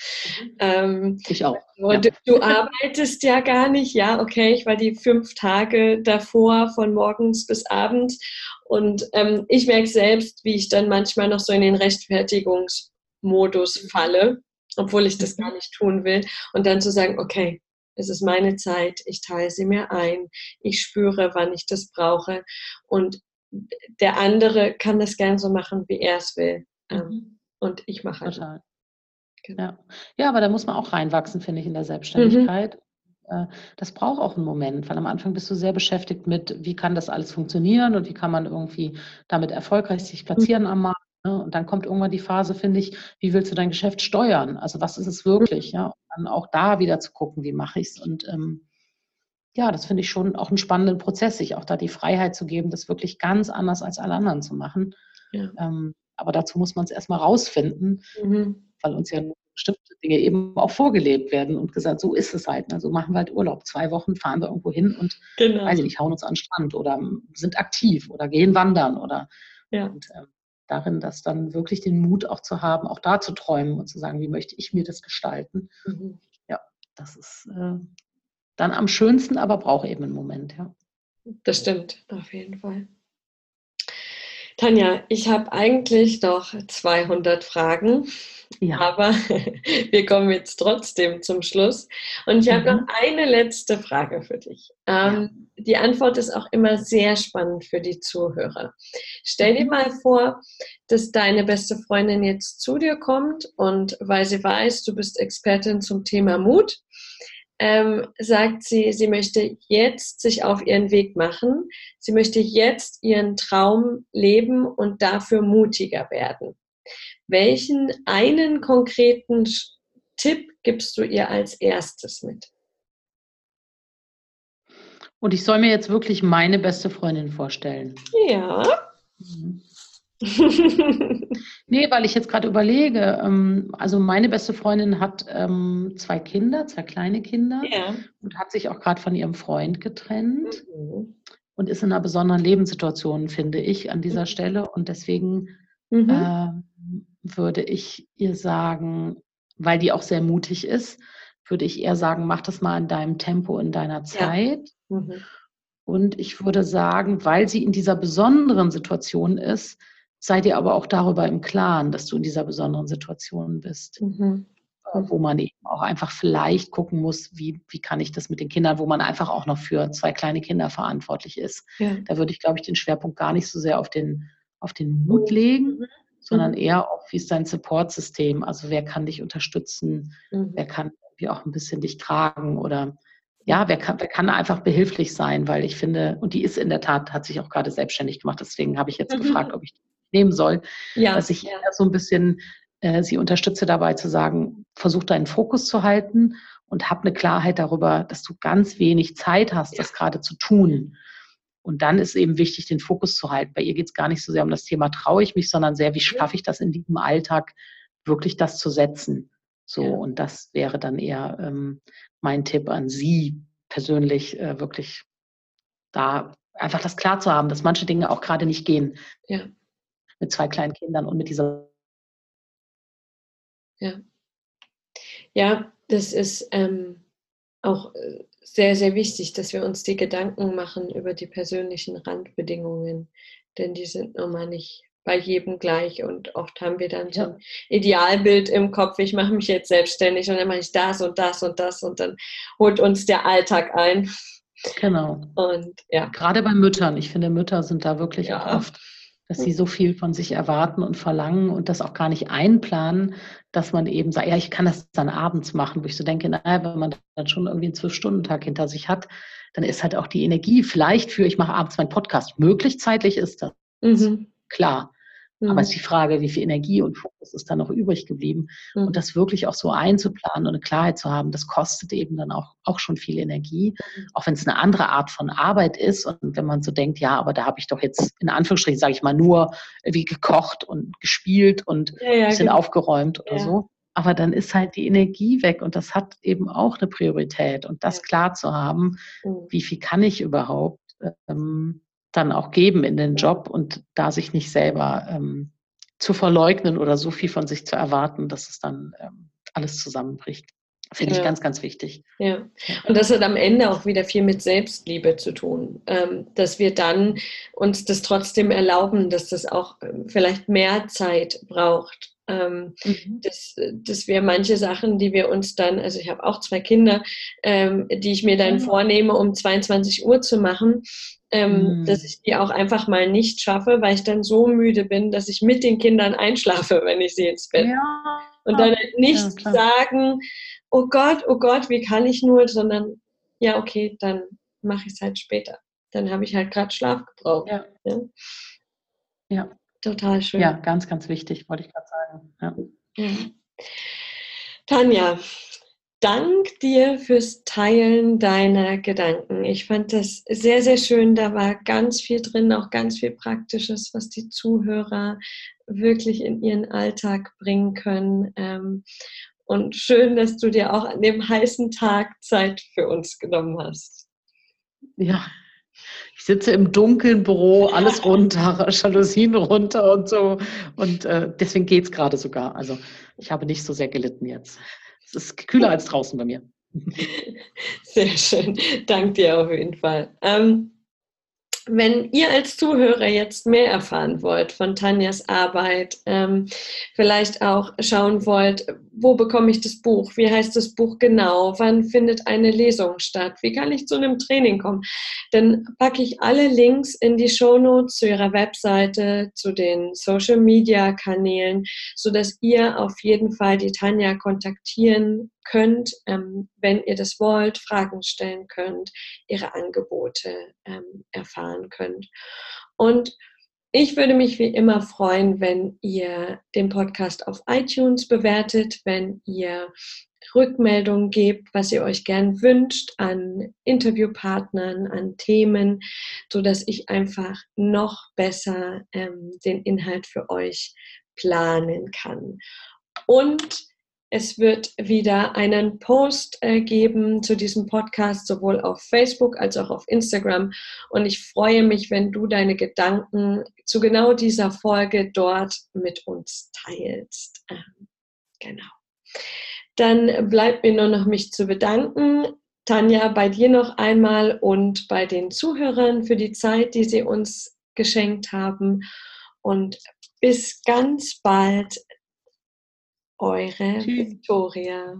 Ähm, ich auch. Ja. Du, du, arbeitest ja gar nicht, ja, okay, ich war die fünf Tage davor von morgens bis abends und ähm, ich merke selbst, wie ich dann manchmal noch so in den Rechtfertigungsmodus mhm. falle, obwohl ich das mhm. gar nicht tun will und dann zu sagen, okay, es ist meine Zeit, ich teile sie mir ein, ich spüre, wann ich das brauche und der andere kann das gern so machen, wie er es will. Ähm, mhm. Und ich mache halt. Total. Genau. Ja. ja, aber da muss man auch reinwachsen, finde ich, in der Selbstständigkeit. Mhm. Das braucht auch einen Moment, weil am Anfang bist du sehr beschäftigt mit, wie kann das alles funktionieren und wie kann man irgendwie damit erfolgreich sich platzieren mhm. am Markt. Ne? Und dann kommt irgendwann die Phase, finde ich, wie willst du dein Geschäft steuern? Also was ist es wirklich? Ja? Und dann auch da wieder zu gucken, wie mache ich es? Und ähm, ja, das finde ich schon auch einen spannenden Prozess, sich auch da die Freiheit zu geben, das wirklich ganz anders als alle anderen zu machen. Ja. Ähm, aber dazu muss man es erstmal rausfinden, mhm. weil uns ja bestimmte Dinge eben auch vorgelebt werden und gesagt, so ist es halt. Ne? So machen wir halt Urlaub. Zwei Wochen fahren wir irgendwo hin und genau. weiß ich nicht, hauen uns an den Strand oder sind aktiv oder gehen wandern oder ja. und, ähm, darin, das dann wirklich den Mut auch zu haben, auch da zu träumen und zu sagen, wie möchte ich mir das gestalten. Mhm. Ja, das ist äh, dann am schönsten, aber braucht eben einen Moment, ja. Das stimmt, auf jeden Fall. Tanja, ich habe eigentlich noch 200 Fragen, ja. aber [LAUGHS] wir kommen jetzt trotzdem zum Schluss. Und ich habe mhm. noch eine letzte Frage für dich. Ähm, ja. Die Antwort ist auch immer sehr spannend für die Zuhörer. Stell dir mhm. mal vor, dass deine beste Freundin jetzt zu dir kommt und weil sie weiß, du bist Expertin zum Thema Mut, ähm, sagt sie, sie möchte jetzt sich auf ihren Weg machen. Sie möchte jetzt ihren Traum leben und dafür mutiger werden. Welchen einen konkreten Tipp gibst du ihr als erstes mit? Und ich soll mir jetzt wirklich meine beste Freundin vorstellen. Ja. Mhm. [LAUGHS] nee, weil ich jetzt gerade überlege, ähm, also meine beste Freundin hat ähm, zwei Kinder, zwei kleine Kinder ja. und hat sich auch gerade von ihrem Freund getrennt mhm. und ist in einer besonderen Lebenssituation, finde ich, an dieser mhm. Stelle. Und deswegen mhm. äh, würde ich ihr sagen, weil die auch sehr mutig ist, würde ich eher sagen, mach das mal in deinem Tempo, in deiner Zeit. Ja. Mhm. Und ich würde sagen, weil sie in dieser besonderen Situation ist, sei dir aber auch darüber im Klaren, dass du in dieser besonderen Situation bist. Mhm. Äh, wo man eben auch einfach vielleicht gucken muss, wie, wie kann ich das mit den Kindern, wo man einfach auch noch für zwei kleine Kinder verantwortlich ist. Ja. Da würde ich, glaube ich, den Schwerpunkt gar nicht so sehr auf den, auf den Mut legen, mhm. sondern mhm. eher auf, wie ist dein Supportsystem? Also wer kann dich unterstützen? Mhm. Wer kann wie auch ein bisschen dich tragen oder ja, wer kann, wer kann einfach behilflich sein, weil ich finde, und die ist in der Tat, hat sich auch gerade selbstständig gemacht, deswegen habe ich jetzt mhm. gefragt, [LAUGHS] ob ich die nehmen soll, ja, dass ich ja. so ein bisschen äh, sie unterstütze dabei zu sagen, versuch deinen Fokus zu halten und hab eine Klarheit darüber, dass du ganz wenig Zeit hast, ja. das gerade zu tun. Und dann ist eben wichtig, den Fokus zu halten. Bei ihr geht es gar nicht so sehr um das Thema traue ich mich, sondern sehr, wie schaffe ich das in diesem Alltag, wirklich das zu setzen. So, ja. und das wäre dann eher ähm, mein Tipp an Sie persönlich, äh, wirklich da einfach das klar zu haben, dass manche Dinge auch gerade nicht gehen. Ja. Mit zwei kleinen Kindern und mit dieser ja. Ja, das ist ähm, auch äh, sehr, sehr wichtig, dass wir uns die Gedanken machen über die persönlichen Randbedingungen, denn die sind nun mal nicht bei jedem gleich und oft haben wir dann so ein Idealbild im Kopf, ich mache mich jetzt selbstständig und dann mache ich das und das und das und dann holt uns der Alltag ein. Genau. Und ja. Gerade bei Müttern, ich finde, Mütter sind da wirklich ja. auch oft dass sie so viel von sich erwarten und verlangen und das auch gar nicht einplanen, dass man eben sagt, ja, ich kann das dann abends machen, wo ich so denke, naja, wenn man dann schon irgendwie einen Zwölf-Stunden-Tag hinter sich hat, dann ist halt auch die Energie vielleicht für, ich mache abends meinen Podcast, möglich zeitlich ist das. Mhm. Klar. Mhm. Aber es ist die Frage, wie viel Energie und Fokus ist da noch übrig geblieben. Mhm. Und das wirklich auch so einzuplanen und eine Klarheit zu haben, das kostet eben dann auch, auch schon viel Energie. Mhm. Auch wenn es eine andere Art von Arbeit ist. Und wenn man so denkt, ja, aber da habe ich doch jetzt in Anführungsstrichen, sage ich mal, nur wie gekocht und gespielt und ja, ja, ein bisschen genau. aufgeräumt oder ja. so. Aber dann ist halt die Energie weg und das hat eben auch eine Priorität. Und das klar zu haben, mhm. wie viel kann ich überhaupt? Ähm, dann auch geben in den Job und da sich nicht selber ähm, zu verleugnen oder so viel von sich zu erwarten, dass es dann ähm, alles zusammenbricht. Finde ja. ich ganz, ganz wichtig. Ja. Und das hat am Ende auch wieder viel mit Selbstliebe zu tun, ähm, dass wir dann uns das trotzdem erlauben, dass das auch ähm, vielleicht mehr Zeit braucht. Ähm, mhm. dass, dass wir manche Sachen, die wir uns dann, also ich habe auch zwei Kinder, ähm, die ich mir dann mhm. vornehme, um 22 Uhr zu machen, ähm, mhm. dass ich die auch einfach mal nicht schaffe, weil ich dann so müde bin, dass ich mit den Kindern einschlafe, [LAUGHS] wenn ich sie ins Bett. Ja. Und dann nicht ja, sagen, oh Gott, oh Gott, wie kann ich nur, sondern ja, okay, dann mache ich es halt später. Dann habe ich halt gerade Schlaf gebraucht. Ja. ja. ja. Total schön. Ja, ganz, ganz wichtig, wollte ich gerade sagen. Ja. Tanja, Dank dir fürs Teilen deiner Gedanken. Ich fand das sehr, sehr schön. Da war ganz viel drin, auch ganz viel Praktisches, was die Zuhörer wirklich in ihren Alltag bringen können. Ähm, und schön, dass du dir auch an dem heißen Tag Zeit für uns genommen hast. Ja, ich sitze im dunklen Büro, alles runter, Jalousien runter und so. Und äh, deswegen geht es gerade sogar. Also ich habe nicht so sehr gelitten jetzt. Es ist kühler als draußen bei mir. [LAUGHS] Sehr schön. Dank dir auf jeden Fall. Ähm, wenn ihr als Zuhörer jetzt mehr erfahren wollt von Tanjas Arbeit, ähm, vielleicht auch schauen wollt, wo bekomme ich das Buch, wie heißt das Buch genau, wann findet eine Lesung statt, wie kann ich zu einem Training kommen, dann packe ich alle Links in die Shownotes zu ihrer Webseite, zu den Social-Media-Kanälen, sodass ihr auf jeden Fall die Tanja kontaktieren könnt, ähm, wenn ihr das wollt, Fragen stellen könnt, ihre Angebote ähm, erfahren könnt. Und ich würde mich wie immer freuen, wenn ihr den Podcast auf iTunes bewertet, wenn ihr Rückmeldungen gebt, was ihr euch gern wünscht an Interviewpartnern, an Themen, so dass ich einfach noch besser ähm, den Inhalt für euch planen kann. Und es wird wieder einen Post äh, geben zu diesem Podcast, sowohl auf Facebook als auch auf Instagram. Und ich freue mich, wenn du deine Gedanken zu genau dieser Folge dort mit uns teilst. Ähm, genau. Dann bleibt mir nur noch mich zu bedanken Tanja, bei dir noch einmal und bei den Zuhörern für die Zeit, die sie uns geschenkt haben. Und bis ganz bald, eure. Victoria.